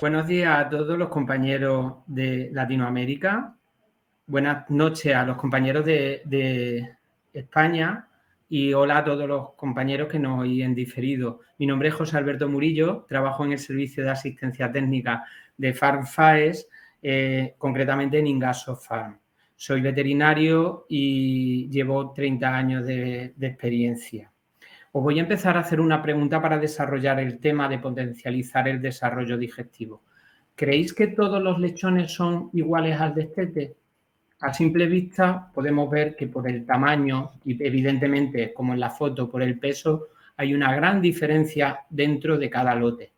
Buenos días a todos los compañeros de Latinoamérica. Buenas noches a los compañeros de, España y hola a todos los compañeros que nos oyen diferido. Mi nombre es José Alberto Murillo, trabajo en el Servicio de Asistencia Técnica de FarmFaes, eh, concretamente en Ingaso Farm. Soy veterinario y llevo 30 años de experiencia. Os voy a empezar a hacer una pregunta para desarrollar el tema de potencializar el desarrollo digestivo. ¿Creéis que todos los lechones son iguales al destete? A simple vista podemos ver que por el tamaño y evidentemente como en la foto por el peso hay una gran diferencia dentro de cada lote.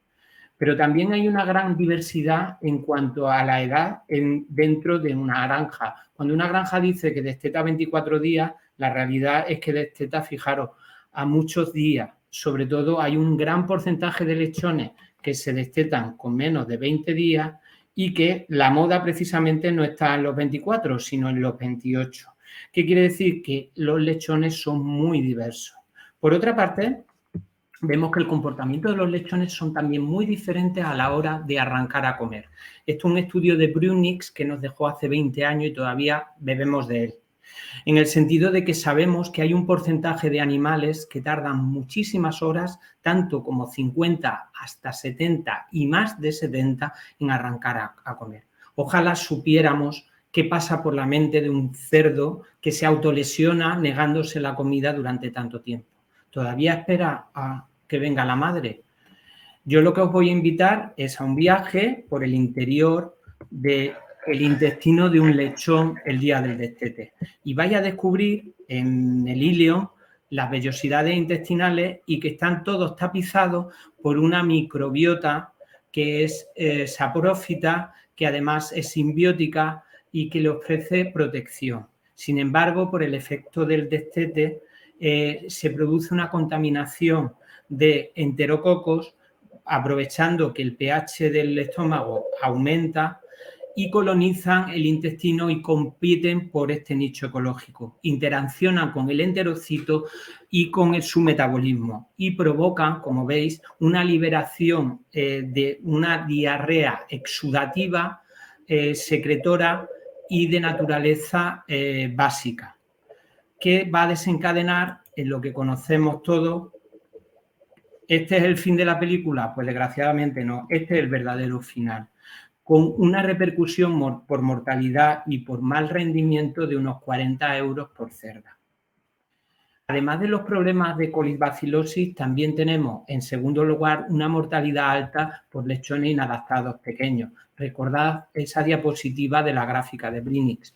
Pero también hay una gran diversidad en cuanto a la edad dentro de una granja. Cuando una granja dice que desteta 24 días, la realidad es que desteta, fijaros, a muchos días. Sobre todo hay un gran porcentaje de lechones que se destetan con menos de 20 días y que la moda precisamente no está en los 24, sino en los 28. ¿Qué quiere decir? Que los lechones son muy diversos. Por otra parte, vemos que el comportamiento de los lechones son también muy diferentes a la hora de arrancar a comer. Esto es un estudio de Brunix que nos dejó hace 20 años y todavía bebemos de él en el sentido de que sabemos que hay un porcentaje de animales que tardan muchísimas horas, tanto como 50 hasta 70 y más de 70 en arrancar a, comer. Ojalá supiéramos qué pasa por la mente de un cerdo que se autolesiona negándose la comida durante tanto tiempo. Todavía espera a que venga la madre. Yo lo que os voy a invitar es a un viaje por el interior de el intestino de un lechón el día del destete y vaya a descubrir en el ilio las vellosidades intestinales y que están todos tapizados por una microbiota que es eh, saprófita, que además es simbiótica y que le ofrece protección. Sin embargo, por el efecto del destete, eh, se produce una contaminación de enterococos, aprovechando que el pH del estómago aumenta y colonizan el intestino y compiten por este nicho ecológico. Interaccionan con el enterocito y con su metabolismo y provocan, como veis, una liberación eh, de una diarrea exudativa, eh, secretora y de naturaleza eh, básica, que va a desencadenar en lo que conocemos todos. ¿Este es el fin de la película? Pues desgraciadamente no, este es el verdadero final con una repercusión por mortalidad y por mal rendimiento de unos 40 euros por cerda. Además de los problemas de colibacillosis, también tenemos, en segundo lugar, una mortalidad alta por lechones inadaptados pequeños. Recordad esa diapositiva de la gráfica de Brinix.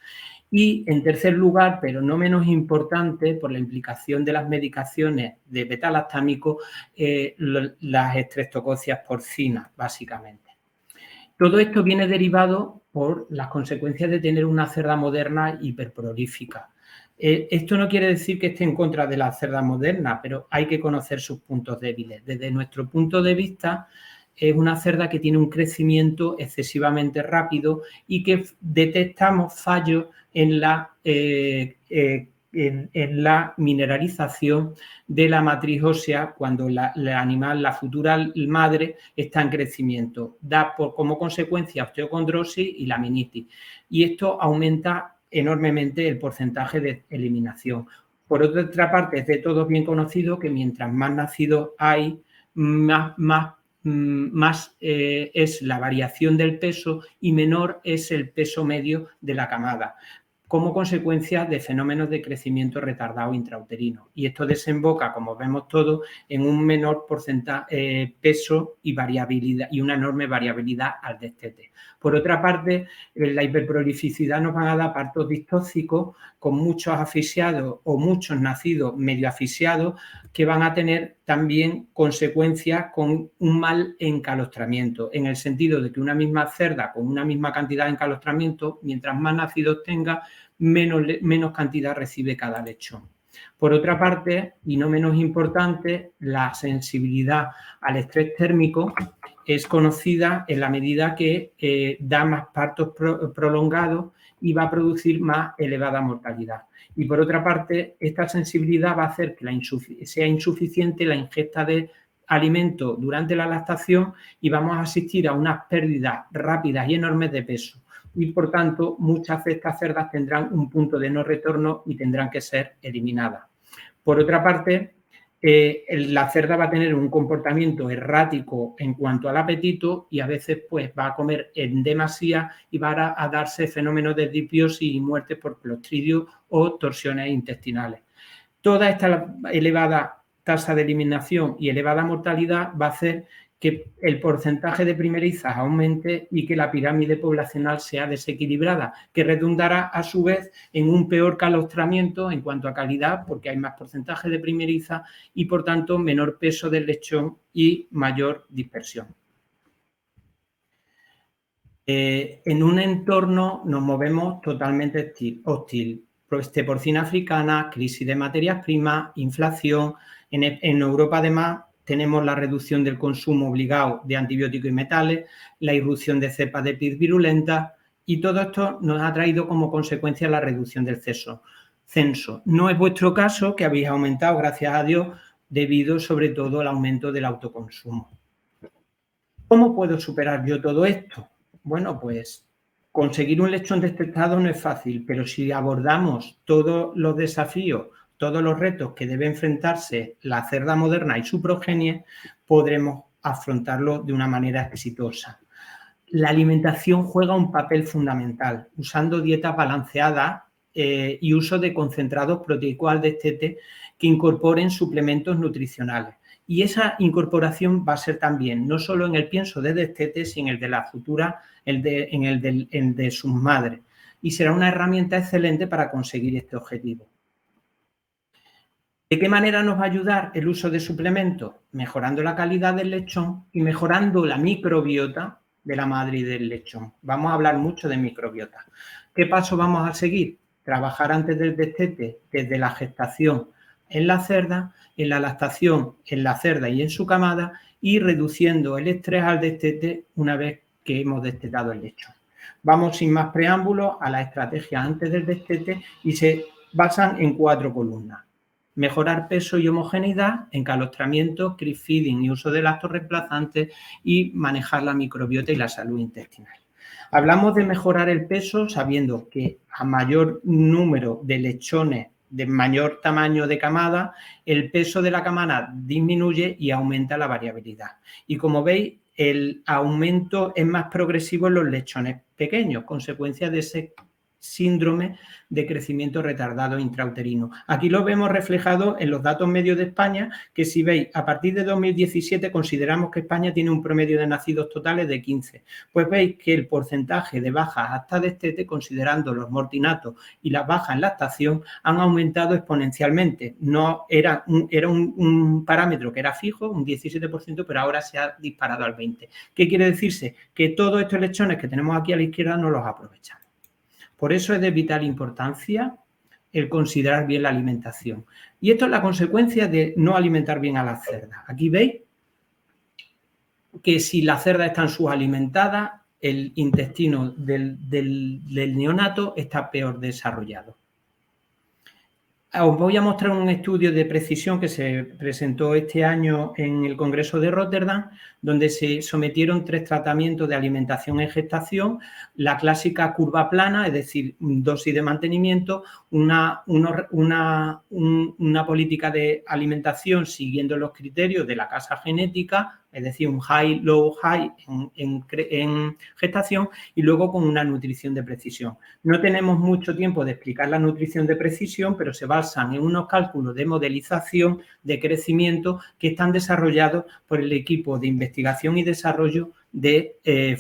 Y en tercer lugar, pero no menos importante, por la implicación de las medicaciones de beta-lactámico, eh, las estreptococias porcinas, básicamente. Todo esto viene derivado por las consecuencias de tener una cerda moderna hiperprolífica. Eh, esto no quiere decir que esté en contra de la cerda moderna, pero hay que conocer sus puntos débiles. Desde nuestro punto de vista, es una cerda que tiene un crecimiento excesivamente rápido y que detectamos fallos en la eh, eh, en, la mineralización de la matriz ósea cuando la, animal, la futura madre, está en crecimiento. Da por, como consecuencia osteocondrosis y laminitis. Y esto aumenta enormemente el porcentaje de eliminación. Por otra parte, es de todos bien conocido que mientras más nacidos hay, más, más eh, es la variación del peso y menor es el peso medio de la camada como consecuencia de fenómenos de crecimiento retardado intrauterino. Y esto desemboca, como vemos todos, en un menor porcentaje, eh, peso y variabilidad y una enorme variabilidad al destete. Por otra parte, la hiperprolificidad nos va a dar partos distóxicos con muchos asfixiados o muchos nacidos medio asfixiados que van a tener también consecuencias con un mal encalostramiento, en el sentido de que una misma cerda con una misma cantidad de encalostramiento, mientras más nacidos tenga, menos, menos cantidad recibe cada lechón. Por otra parte, y no menos importante, la sensibilidad al estrés térmico es conocida en la medida que eh, da más partos prolongados y va a producir más elevada mortalidad. Y por otra parte, esta sensibilidad va a hacer que sea insuficiente la ingesta de alimento durante la lactación y vamos a asistir a unas pérdidas rápidas y enormes de peso. Y por tanto, muchas de estas cerdas tendrán un punto de no retorno y tendrán que ser eliminadas. Por otra parte, eh, la cerda va a tener un comportamiento errático en cuanto al apetito y a veces pues va a comer en demasía y va a, darse fenómenos de dipiosis y muerte por clostridio o torsiones intestinales. Toda esta elevada tasa de eliminación y elevada mortalidad va a hacer que el porcentaje de primerizas aumente y que la pirámide poblacional sea desequilibrada, que redundará a su vez en un peor calostramiento en cuanto a calidad, porque hay más porcentaje de primeriza y por tanto menor peso del lechón y mayor dispersión. Eh, en un entorno nos movemos totalmente hostil. Este porcina africana, crisis de materias primas, inflación. en Europa además tenemos la reducción del consumo obligado de antibióticos y metales, la irrupción de cepas de pis virulenta y todo esto nos ha traído como consecuencia la reducción del censo. No es vuestro caso que habéis aumentado, gracias a Dios, debido sobre todo al aumento del autoconsumo. ¿Cómo puedo superar yo todo esto? Bueno, pues conseguir un lechón de estado no es fácil, pero si abordamos todos los desafíos todos los retos que debe enfrentarse la cerda moderna y su progenie, podremos afrontarlo de una manera exitosa. La alimentación juega un papel fundamental, usando dietas balanceadas eh, y uso de concentrados proteicos de destete que incorporen suplementos nutricionales. Y esa incorporación va a ser también no solo en el pienso de destete, sino en el de la futura, el de, en el el de sus madres. Y será una herramienta excelente para conseguir este objetivo. ¿De qué manera nos va a ayudar el uso de suplementos? Mejorando la calidad del lechón y mejorando la microbiota de la madre y del lechón. Vamos a hablar mucho de microbiota. ¿Qué paso vamos a seguir? Trabajar antes del destete, desde la gestación en la cerda, en la lactación en la cerda y en su camada y reduciendo el estrés al destete una vez que hemos destetado el lechón. Vamos sin más preámbulos a la estrategia antes del destete y se basan en cuatro columnas mejorar peso y homogeneidad, encalostramiento, creep feeding y uso de lactos reemplazantes y manejar la microbiota y la salud intestinal. Hablamos de mejorar el peso sabiendo que a mayor número de lechones de mayor tamaño de camada, el peso de la camada disminuye y aumenta la variabilidad. Y como veis, el aumento es más progresivo en los lechones pequeños, consecuencia de ese síndrome de crecimiento retardado intrauterino. Aquí lo vemos reflejado en los datos medios de España, que si veis, a partir de 2017 consideramos que España tiene un promedio de nacidos totales de 15. Pues veis que el porcentaje de bajas hasta destete, considerando los mortinatos y las bajas en lactación, han aumentado exponencialmente. No era un, era un, parámetro que era fijo, un 17%, pero ahora se ha disparado al 20%. ¿Qué quiere decirse? Que todos estos lechones que tenemos aquí a la izquierda no los aprovechamos. Por eso es de vital importancia el considerar bien la alimentación. Y esto es la consecuencia de no alimentar bien a la cerda. Aquí veis que si la cerda está en subalimentada, el intestino del, del neonato está peor desarrollado. Os voy a mostrar un estudio de precisión que se presentó este año en el Congreso de Rotterdam, donde se sometieron tres tratamientos de alimentación en gestación, la clásica curva plana, es decir, dosis de mantenimiento, una, una, una política de alimentación siguiendo los criterios de la casa genética, es decir, un high, low, high en, gestación y luego con una nutrición de precisión. No tenemos mucho tiempo de explicar la nutrición de precisión, pero se basan en unos cálculos de modelización de crecimiento que están desarrollados por el equipo de investigación y desarrollo de eh,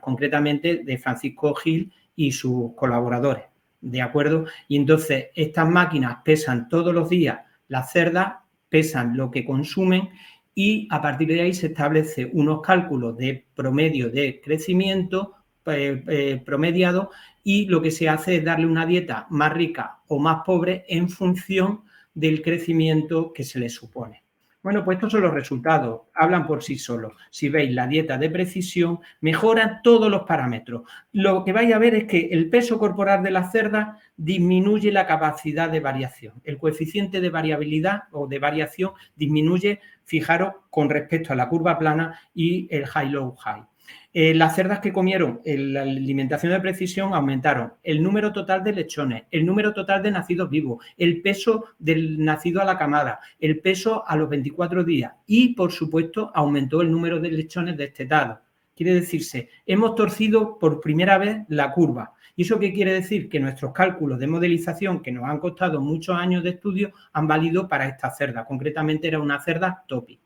concretamente de Francisco Gil y sus colaboradores. ¿De acuerdo? Y entonces estas máquinas pesan todos los días las cerdas, pesan lo que consumen y a partir de ahí se establece unos cálculos de promedio de crecimiento eh, eh, promediado y lo que se hace es darle una dieta más rica o más pobre en función del crecimiento que se le supone. Bueno, pues estos son los resultados, hablan por sí solos. Si veis la dieta de precisión, mejoran todos los parámetros. Lo que vais a ver es que el peso corporal de la cerda disminuye la capacidad de variación. El coeficiente de variabilidad o de variación disminuye, fijaros, con respecto a la curva plana y el high-low-high. Eh, las cerdas que comieron la alimentación de precisión aumentaron el número total de lechones, el número total de nacidos vivos, el peso del nacido a la camada, el peso a los 24 días y, por supuesto, aumentó el número de lechones destetados. Quiere decirse, hemos torcido por primera vez la curva. ¿Y eso qué quiere decir? Que nuestros cálculos de modelización, que nos han costado muchos años de estudio, han valido para esta cerda. Concretamente era una cerda topi.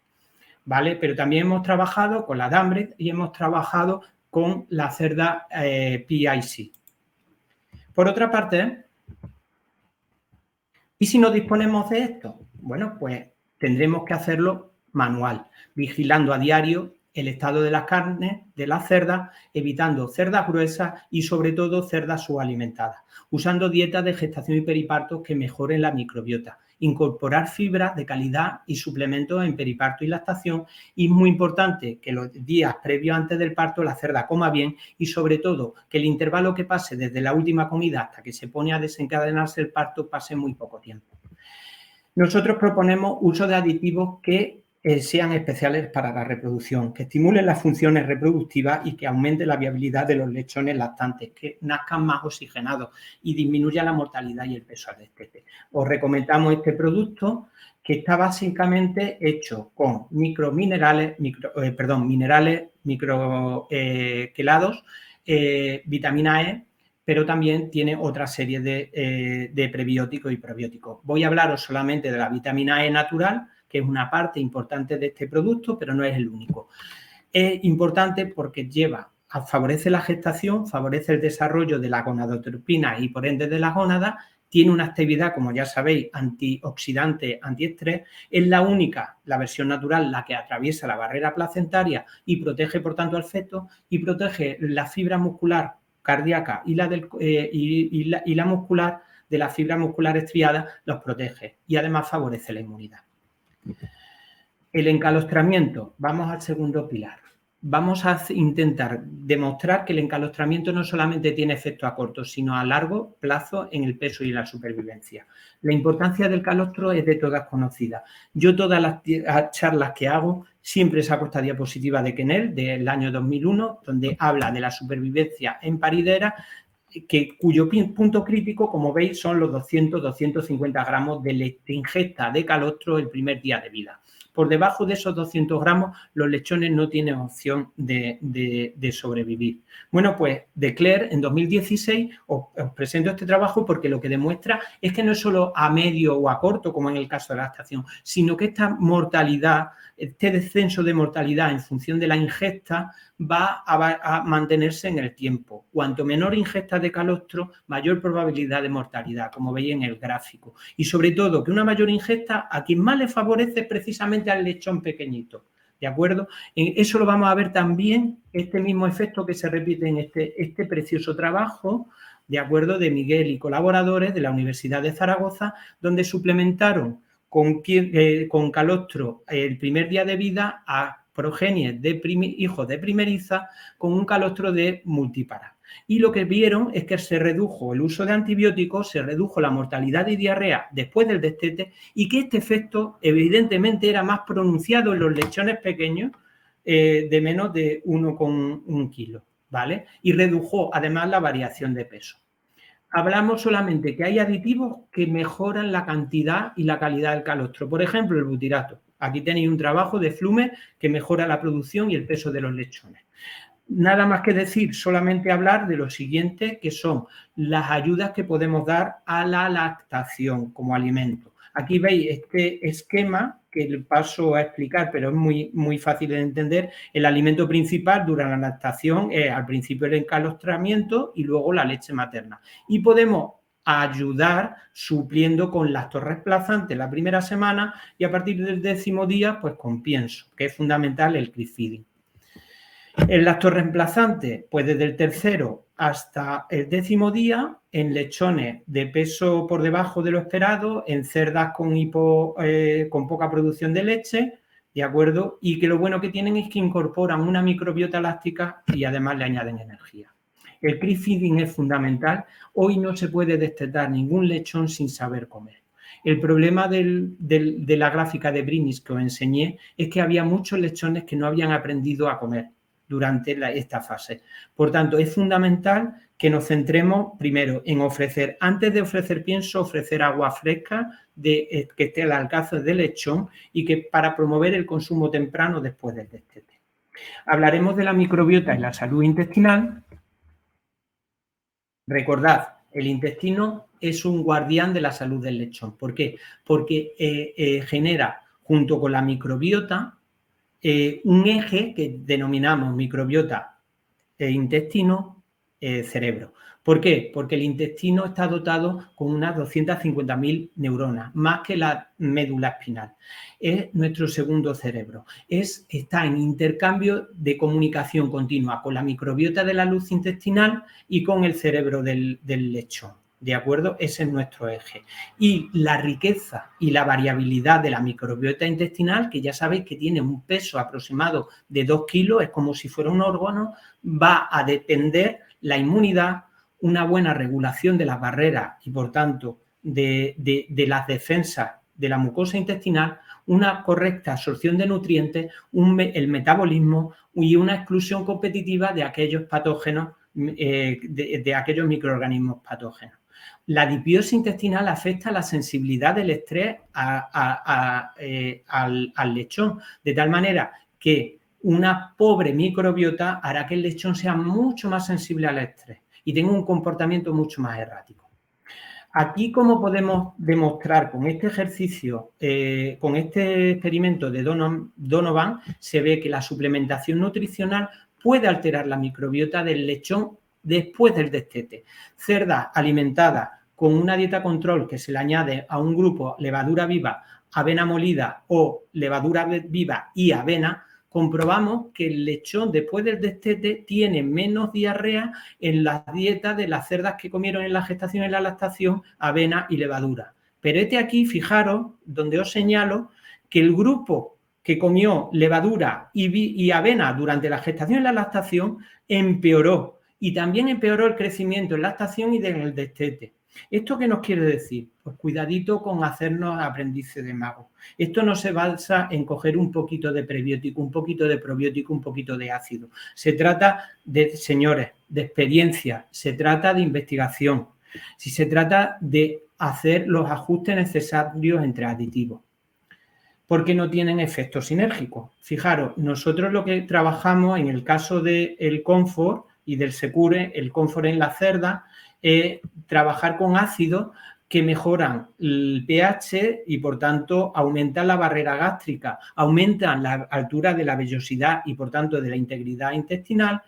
¿Vale? Pero también hemos trabajado con la Dambret y hemos trabajado con la cerda eh, PIC. Por otra parte, ¿y si no disponemos de esto? Bueno, pues tendremos que hacerlo manual, vigilando a diario el estado de las carnes, de las cerdas, evitando cerdas gruesas y sobre todo cerdas subalimentadas, usando dietas de gestación y periparto que mejoren la microbiota, incorporar fibras de calidad y suplementos en periparto y lactación. Y es muy importante que los días previos antes del parto la cerda coma bien y sobre todo que el intervalo que pase desde la última comida hasta que se pone a desencadenarse el parto pase muy poco tiempo. Nosotros proponemos uso de aditivos que eh, sean especiales para la reproducción, que estimulen las funciones reproductivas y que aumenten la viabilidad de los lechones lactantes, que nazcan más oxigenados y disminuya la mortalidad y el peso al destete. Os recomendamos este producto que está básicamente hecho con microminerales, micro, eh, perdón, minerales microquelados, eh, vitamina E, pero también tiene otra serie de prebióticos y probióticos. Voy a hablaros solamente de la vitamina E natural, que es una parte importante de este producto, pero no es el único. Es importante porque lleva, favorece la gestación, favorece el desarrollo de la gonadotropina y por ende de la gónada, tiene una actividad, como ya sabéis, antioxidante, antiestrés, es la única, la versión natural, la que atraviesa la barrera placentaria y protege, por tanto, al feto y protege la fibra muscular cardíaca y la, del, eh, y, la, y la muscular de la fibra muscular estriada, los protege y además favorece la inmunidad. El encalostramiento, vamos al segundo pilar. Vamos a intentar demostrar que el encalostramiento no solamente tiene efecto a corto, sino a largo plazo en el peso y la supervivencia. La importancia del calostro es de todas conocida. Yo todas las charlas que hago siempre saco esta diapositiva de Kenel del año 2001, donde habla de la supervivencia en paridera, que, cuyo punto crítico, como veis, son los 200-250 gramos de ingesta de calostro el primer día de vida. Por debajo de esos 200 gramos, los lechones no tienen opción de, sobrevivir. Bueno, pues de Claire, en 2016, os, presento este trabajo porque lo que demuestra es que no es solo a medio o a corto, como en el caso de la estación, sino que esta mortalidad, este descenso de mortalidad en función de la ingesta, va a, mantenerse en el tiempo. Cuanto menor ingesta de calostro, mayor probabilidad de mortalidad, como veis en el gráfico. Y sobre todo, que una mayor ingesta a quien más le favorece precisamente al lechón pequeñito. ¿De acuerdo? Eso lo vamos a ver también, este mismo efecto que se repite en este, este precioso trabajo, de acuerdo, de Miguel y colaboradores de la Universidad de Zaragoza, donde suplementaron con, eh, con calostro el primer día de vida a progenies de hijos de primeriza con un calostro de multipara. Y lo que vieron es que se redujo el uso de antibióticos, se redujo la mortalidad y diarrea después del destete y que este efecto evidentemente era más pronunciado en los lechones pequeños eh, de menos de 1,1 kilo, ¿vale? Y redujo además la variación de peso. Hablamos solamente que hay aditivos que mejoran la cantidad y la calidad del calostro. Por ejemplo, el butirato. Aquí tenéis un trabajo de flume que mejora la producción y el peso de los lechones. Nada más que decir, solamente hablar de lo siguiente, que son las ayudas que podemos dar a la lactación como alimento. Aquí veis este esquema que paso a explicar, pero es muy, muy fácil de entender. El alimento principal durante la lactación es al principio el encalostramiento y luego la leche materna. Y podemos ayudar supliendo con lacto reemplazante la primera semana y a partir del décimo día, pues con pienso, que es fundamental el feeding. El lacto reemplazante, pues desde el tercero hasta el décimo día, en lechones de peso por debajo de lo esperado, en cerdas con, hipo, eh, con poca producción de leche, ¿de acuerdo? Y que lo bueno que tienen es que incorporan una microbiota láctica y además le añaden energía. El creep feeding es fundamental. Hoy no se puede destetar ningún lechón sin saber comer. El problema de la gráfica de Brinis que os enseñé es que había muchos lechones que no habían aprendido a comer durante esta fase. Por tanto, es fundamental que nos centremos primero en ofrecer, antes de ofrecer pienso, ofrecer agua fresca de, eh, que esté al alcance del lechón y que para promover el consumo temprano después del destete. Hablaremos de la microbiota y la salud intestinal. Recordad, el intestino es un guardián de la salud del lechón. ¿Por qué? Porque eh, eh, genera, junto con la microbiota, eh, un eje que denominamos microbiota e intestino eh, cerebro. ¿Por qué? Porque el intestino está dotado con unas 250.000 neuronas, más que la médula espinal. Es nuestro segundo cerebro. Es, está en intercambio de comunicación continua con la microbiota de la luz intestinal y con el cerebro del, del lechón. ¿De acuerdo? Ese es nuestro eje. Y la riqueza y la variabilidad de la microbiota intestinal, que ya sabéis que tiene un peso aproximado de 2 kilos, es como si fuera un órgano, va a depender la inmunidad, una buena regulación de las barreras y, por tanto, de, las defensas de la mucosa intestinal, una correcta absorción de nutrientes, el metabolismo y una exclusión competitiva de aquellos patógenos, eh, de aquellos microorganismos patógenos. La dipiosis intestinal afecta la sensibilidad del estrés eh, al, lechón, de tal manera que una pobre microbiota hará que el lechón sea mucho más sensible al estrés y tenga un comportamiento mucho más errático. Aquí, como podemos demostrar con este ejercicio, eh, con este experimento de Donovan, se ve que la suplementación nutricional puede alterar la microbiota del lechón después del destete. Cerda alimentada con una dieta control que se le añade a un grupo levadura viva, avena molida o levadura viva y avena, comprobamos que el lechón después del destete tiene menos diarrea en las dietas de las cerdas que comieron en la gestación y la lactación, avena y levadura. Pero este aquí, fijaros, donde os señalo que el grupo que comió levadura y, avena durante la gestación y la lactación empeoró y también empeoró el crecimiento en la estación y en el destete. ¿Esto qué nos quiere decir? Pues cuidadito con hacernos aprendices de mago. Esto no se basa en coger un poquito de prebiótico, un poquito de probiótico, un poquito de ácido. Se trata de, señores, de experiencia, se trata de investigación, si se trata de hacer los ajustes necesarios entre aditivos porque no tienen efecto sinérgico. Fijaros, nosotros lo que trabajamos en el caso del confort y del Secure, el Comfort en la cerda, es trabajar con ácidos que mejoran el pH y por tanto aumentan la barrera gástrica, aumentan la altura de la vellosidad y por tanto de la integridad intestinal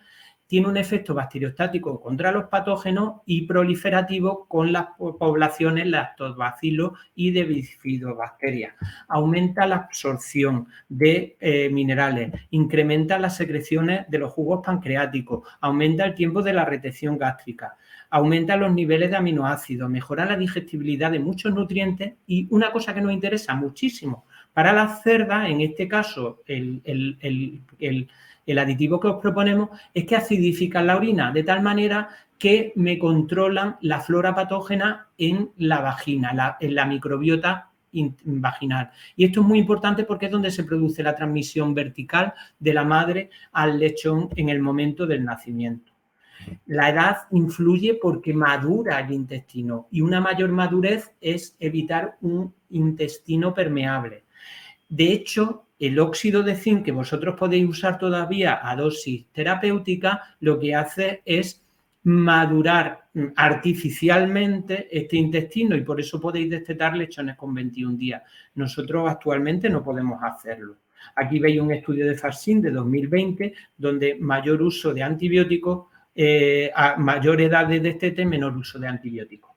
tiene un efecto bacteriostático contra los patógenos y proliferativo con las poblaciones lactobacillus y de bifidobacterias. Aumenta la absorción de eh, minerales, incrementa las secreciones de los jugos pancreáticos, aumenta el tiempo de la retención gástrica, aumenta los niveles de aminoácidos, mejora la digestibilidad de muchos nutrientes y una cosa que nos interesa muchísimo para las cerdas, en este caso el el aditivo que os proponemos es que acidifican la orina de tal manera que me controlan la flora patógena en la vagina, en la microbiota vaginal. Y esto es muy importante porque es donde se produce la transmisión vertical de la madre al lechón en el momento del nacimiento. La edad influye porque madura el intestino y una mayor madurez es evitar un intestino permeable. De hecho, el óxido de zinc que vosotros podéis usar todavía a dosis terapéutica, lo que hace es madurar artificialmente este intestino y por eso podéis destetar lechones con 21 días. Nosotros actualmente no podemos hacerlo. Aquí veis un estudio de FARSIN de 2020 donde mayor uso de antibióticos, eh, a mayor edad de destete, menor uso de antibióticos.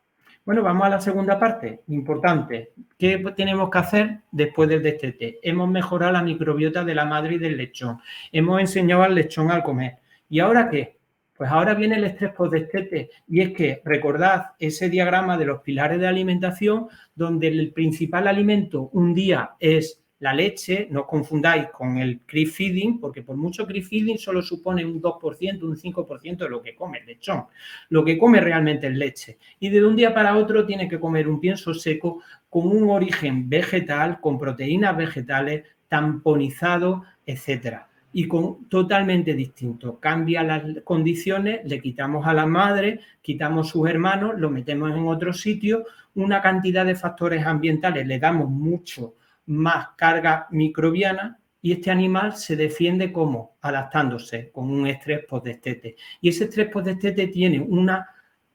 Bueno, vamos a la segunda parte, importante. ¿Qué tenemos que hacer después del destete? Hemos mejorado la microbiota de la madre y del lechón. Hemos enseñado al lechón a comer. ¿Y ahora qué? Pues ahora viene el estrés post-destete y es que recordad ese diagrama de los pilares de alimentación donde el principal alimento un día es la leche, no os confundáis con el creep feeding, porque por mucho creep feeding solo supone un 2%, un 5% de lo que come el lechón. Lo que come realmente es leche. Y de un día para otro tiene que comer un pienso seco con un origen vegetal, con proteínas vegetales, tamponizado, etcétera y con totalmente distinto. Cambia las condiciones, le quitamos a la madre, quitamos sus hermanos, lo metemos en otro sitio, una cantidad de factores ambientales, le damos mucho más carga microbiana y este animal se defiende como adaptándose con un estrés postdestete. Y ese estrés postdestete tiene una,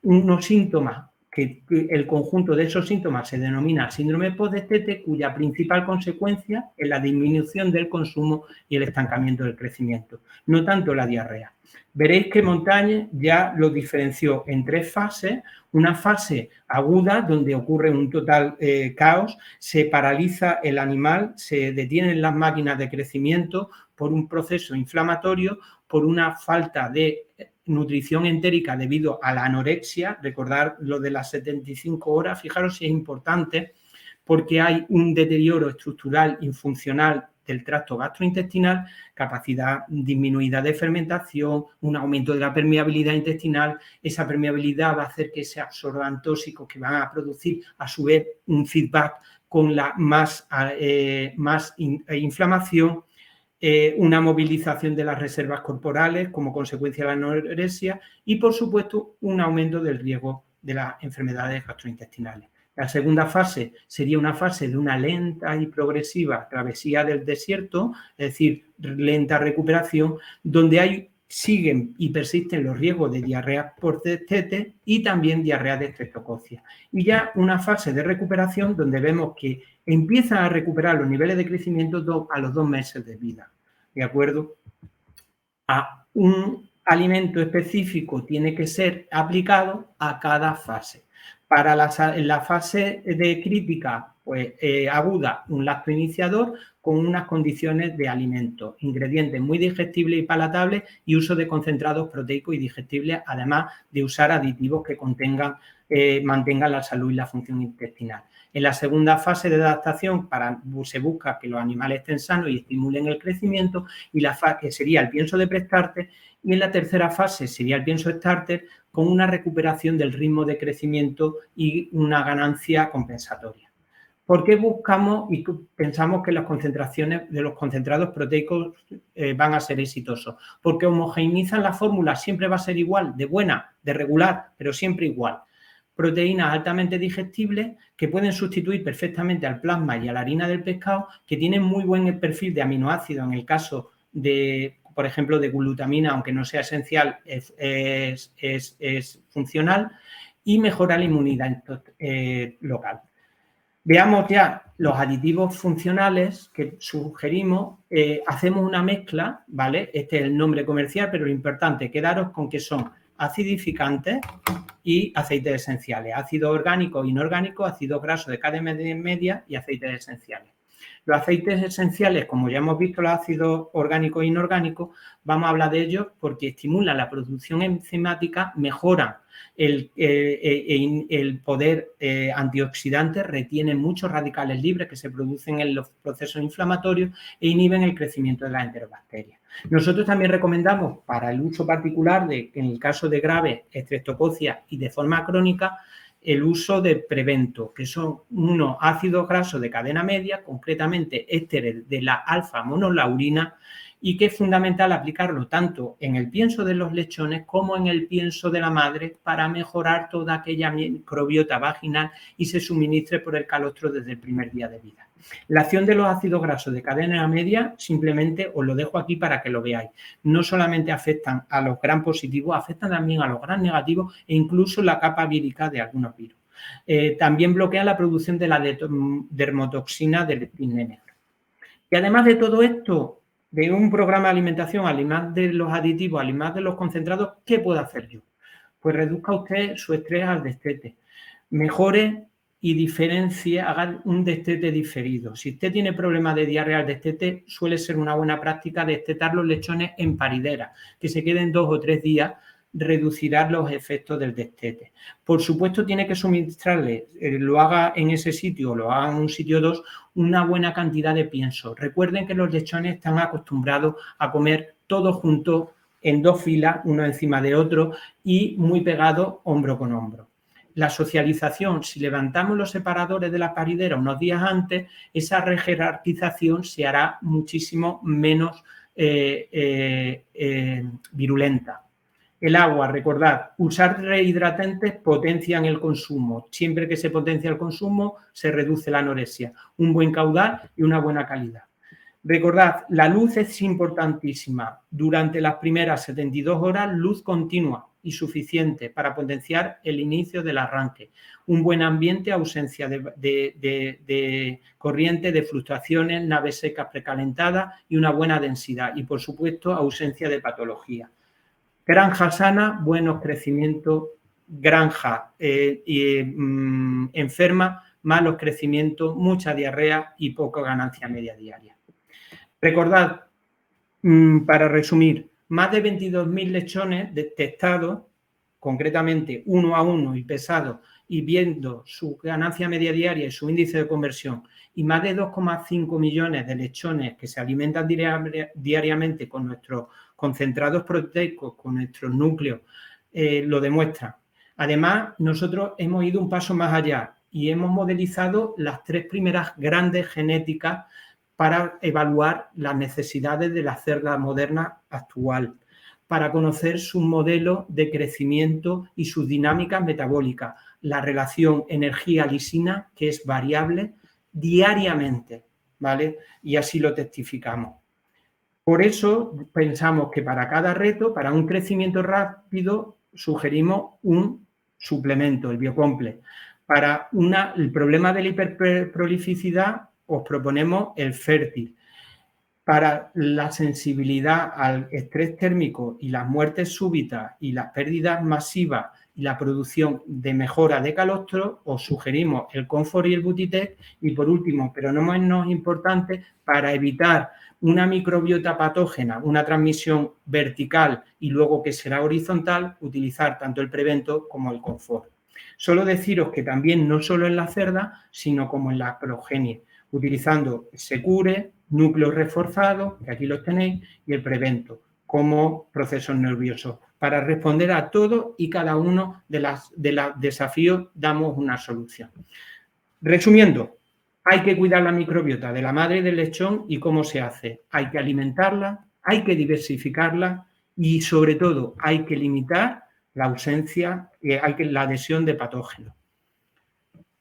unos síntomas que, el conjunto de esos síntomas se denomina síndrome postdestete, cuya principal consecuencia es la disminución del consumo y el estancamiento del crecimiento, no tanto la diarrea. Veréis que Montañe ya lo diferenció en tres fases. Una fase aguda, donde ocurre un total eh, caos, se paraliza el animal, se detienen las máquinas de crecimiento por un proceso inflamatorio, por una falta de nutrición entérica debido a la anorexia. Recordar lo de las 75 horas, fijaros si es importante, porque hay un deterioro estructural y funcional del tracto gastrointestinal, capacidad disminuida de fermentación, un aumento de la permeabilidad intestinal. Esa permeabilidad va a hacer que se absorban tóxicos que van a producir a su vez un feedback con la más, eh, más eh, inflamación, eh, una movilización de las reservas corporales como consecuencia de la anorexia y, por supuesto, un aumento del riesgo de las enfermedades gastrointestinales. La segunda fase sería una fase de una lenta y progresiva travesía del desierto, es decir, lenta recuperación, donde hay, siguen y persisten los riesgos de diarrea por destete y también diarrea de estreptococia. Y ya una fase de recuperación donde vemos que empiezan a recuperar los niveles de crecimiento a los dos meses de vida. ¿De acuerdo? A un alimento específico tiene que ser aplicado a cada fase. Para la, la fase de crítica pues, eh, aguda, un lacto iniciador con unas condiciones de alimento, ingredientes muy digestibles y palatables y uso de concentrados proteicos y digestibles, además de usar aditivos que contengan, eh, mantengan la salud y la función intestinal. En la segunda fase de adaptación para, se busca que los animales estén sanos y estimulen el crecimiento y la que sería el pienso de prestarte y en la tercera fase sería el pienso starter con una recuperación del ritmo de crecimiento y una ganancia compensatoria. ¿Por qué buscamos y pensamos que las concentraciones de los concentrados proteicos eh, van a ser exitosos? Porque homogeneizan la fórmula, siempre va a ser igual, de buena, de regular, pero siempre igual. Proteínas altamente digestibles que pueden sustituir perfectamente al plasma y a la harina del pescado, que tienen muy buen perfil de aminoácidos en el caso de por ejemplo, de glutamina, aunque no sea esencial, es, funcional y mejora la inmunidad eh, local. Veamos ya los aditivos funcionales que sugerimos. Eh, hacemos una mezcla, ¿vale? Este es el nombre comercial, pero lo importante, quedaros con que son acidificantes y aceites esenciales, ácido orgánico, inorgánico, ácido graso de cadena media y aceites esenciales. Los aceites esenciales, como ya hemos visto los ácidos orgánicos e inorgánicos, vamos a hablar de ellos porque estimulan la producción enzimática, mejoran el, eh, eh, poder eh, antioxidante, retienen muchos radicales libres que se producen en los procesos inflamatorios e inhiben el crecimiento de las enterobacterias. Nosotros también recomendamos para el uso particular de, en el caso de graves estreptococias y de forma crónica, el uso de prevento, que son unos ácidos grasos de cadena media, concretamente ésteres de la alfa-monolaurina, y que es fundamental aplicarlo tanto en el pienso de los lechones como en el pienso de la madre para mejorar toda aquella microbiota vaginal y se suministre por el calostro desde el primer día de vida. La acción de los ácidos grasos de cadena media, simplemente os lo dejo aquí para que lo veáis. No solamente afectan a los gran positivos, afectan también a los gran negativos e incluso la capa vírica de algunos virus. Eh, también bloquean la producción de la dermotoxina del pine negro. Y además de todo esto, de un programa de alimentación, además de los aditivos, además de los concentrados, ¿qué puedo hacer yo? Pues reduzca usted su estrés al destete mejore y diferencie, haga un destete diferido. Si usted tiene problemas de diarrea al destete, suele ser una buena práctica destetar los lechones en paridera, que se queden dos o tres días reducirá los efectos del destete. Por supuesto, tiene que suministrarle, eh, lo haga en ese sitio o lo haga en un sitio 2, una buena cantidad de pienso. Recuerden que los lechones están acostumbrados a comer todos juntos en dos filas, uno encima de otro y muy pegados hombro con hombro. La socialización, si levantamos los separadores de la paridera unos días antes, esa rejerarquización se hará muchísimo menos eh, eh, virulenta. El agua, recordad, usar rehidratantes potencian el consumo. Siempre que se potencia el consumo, se reduce la anorexia. Un buen caudal y una buena calidad. Recordad, la luz es importantísima. Durante las primeras 72 horas, luz continua y suficiente para potenciar el inicio del arranque. Un buen ambiente, ausencia de, corriente, de fluctuaciones, naves secas precalentadas y una buena densidad. Y, por supuesto, ausencia de patología. Granja sana, buenos crecimientos, granja eh, mm, enferma, malos crecimientos, mucha diarrea y poca ganancia media diaria. Recordad, mm, para resumir, más de 22.000 lechones detectados, concretamente uno a uno y pesados, y viendo su ganancia media diaria y su índice de conversión, y más de 2,5 millones de lechones que se alimentan diariamente con nuestros concentrados proteicos con nuestros núcleos eh, lo demuestra. Además, nosotros hemos ido un paso más allá y hemos modelizado las tres primeras grandes genéticas para evaluar las necesidades de la cerda moderna actual, para conocer su modelo de crecimiento y sus dinámicas metabólicas, la relación energía-lisina, que es variable diariamente, ¿vale? Y así lo testificamos. Por eso pensamos que para cada reto, para un crecimiento rápido, sugerimos un suplemento, el biocomple. Para el problema de la hiperprolificidad, os proponemos el fértil. Para la sensibilidad al estrés térmico y las muertes súbitas y las pérdidas masivas y la producción de mejora de calostro, os sugerimos el Confort y el Butitec. Y por último, pero no menos importante, para evitar una microbiota patógena, una transmisión vertical y luego que será horizontal, utilizar tanto el prevento como el confort. Solo deciros que también no solo en la cerda, sino como en la progenie, utilizando Secure, núcleos reforzados, que aquí los tenéis, y el prevento como procesos nerviosos. Para responder a todo y cada uno de los de desafíos damos una solución. Resumiendo, hay que cuidar la microbiota de la madre del lechón y cómo se hace. Hay que alimentarla, hay que diversificarla y sobre todo hay que limitar la ausencia, eh, hay que, la adhesión de patógenos.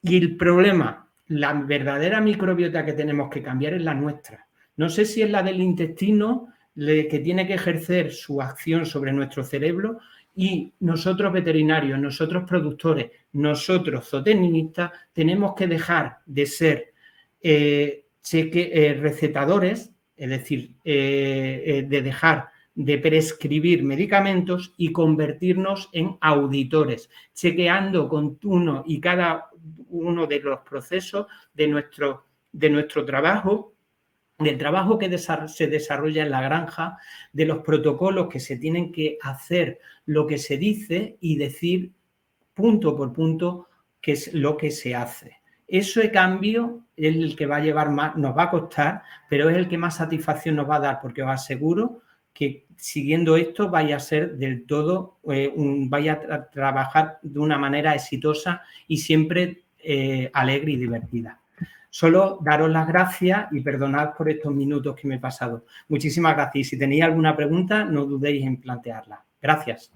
Y el problema, la verdadera microbiota que tenemos que cambiar es la nuestra. No sé si es la del intestino que tiene que ejercer su acción sobre nuestro cerebro y nosotros veterinarios, nosotros productores, nosotros zootecnistas, tenemos que dejar de ser eh, cheque, eh, recetadores, es decir, eh, de dejar de prescribir medicamentos y convertirnos en auditores, chequeando con uno y cada uno de los procesos de nuestro, de nuestro trabajo, del trabajo que se desarrolla en la granja, de los protocolos que se tienen que hacer, lo que se dice y decir punto por punto qué es lo que se hace. Ese cambio es el que va a llevar más, nos va a costar, pero es el que más satisfacción nos va a dar, porque os aseguro que siguiendo esto vaya a ser del todo, eh, vaya a trabajar de una manera exitosa y siempre eh, alegre y divertida. Solo daros las gracias y perdonad por estos minutos que me he pasado. Muchísimas gracias y si tenéis alguna pregunta, no dudéis en plantearla. Gracias.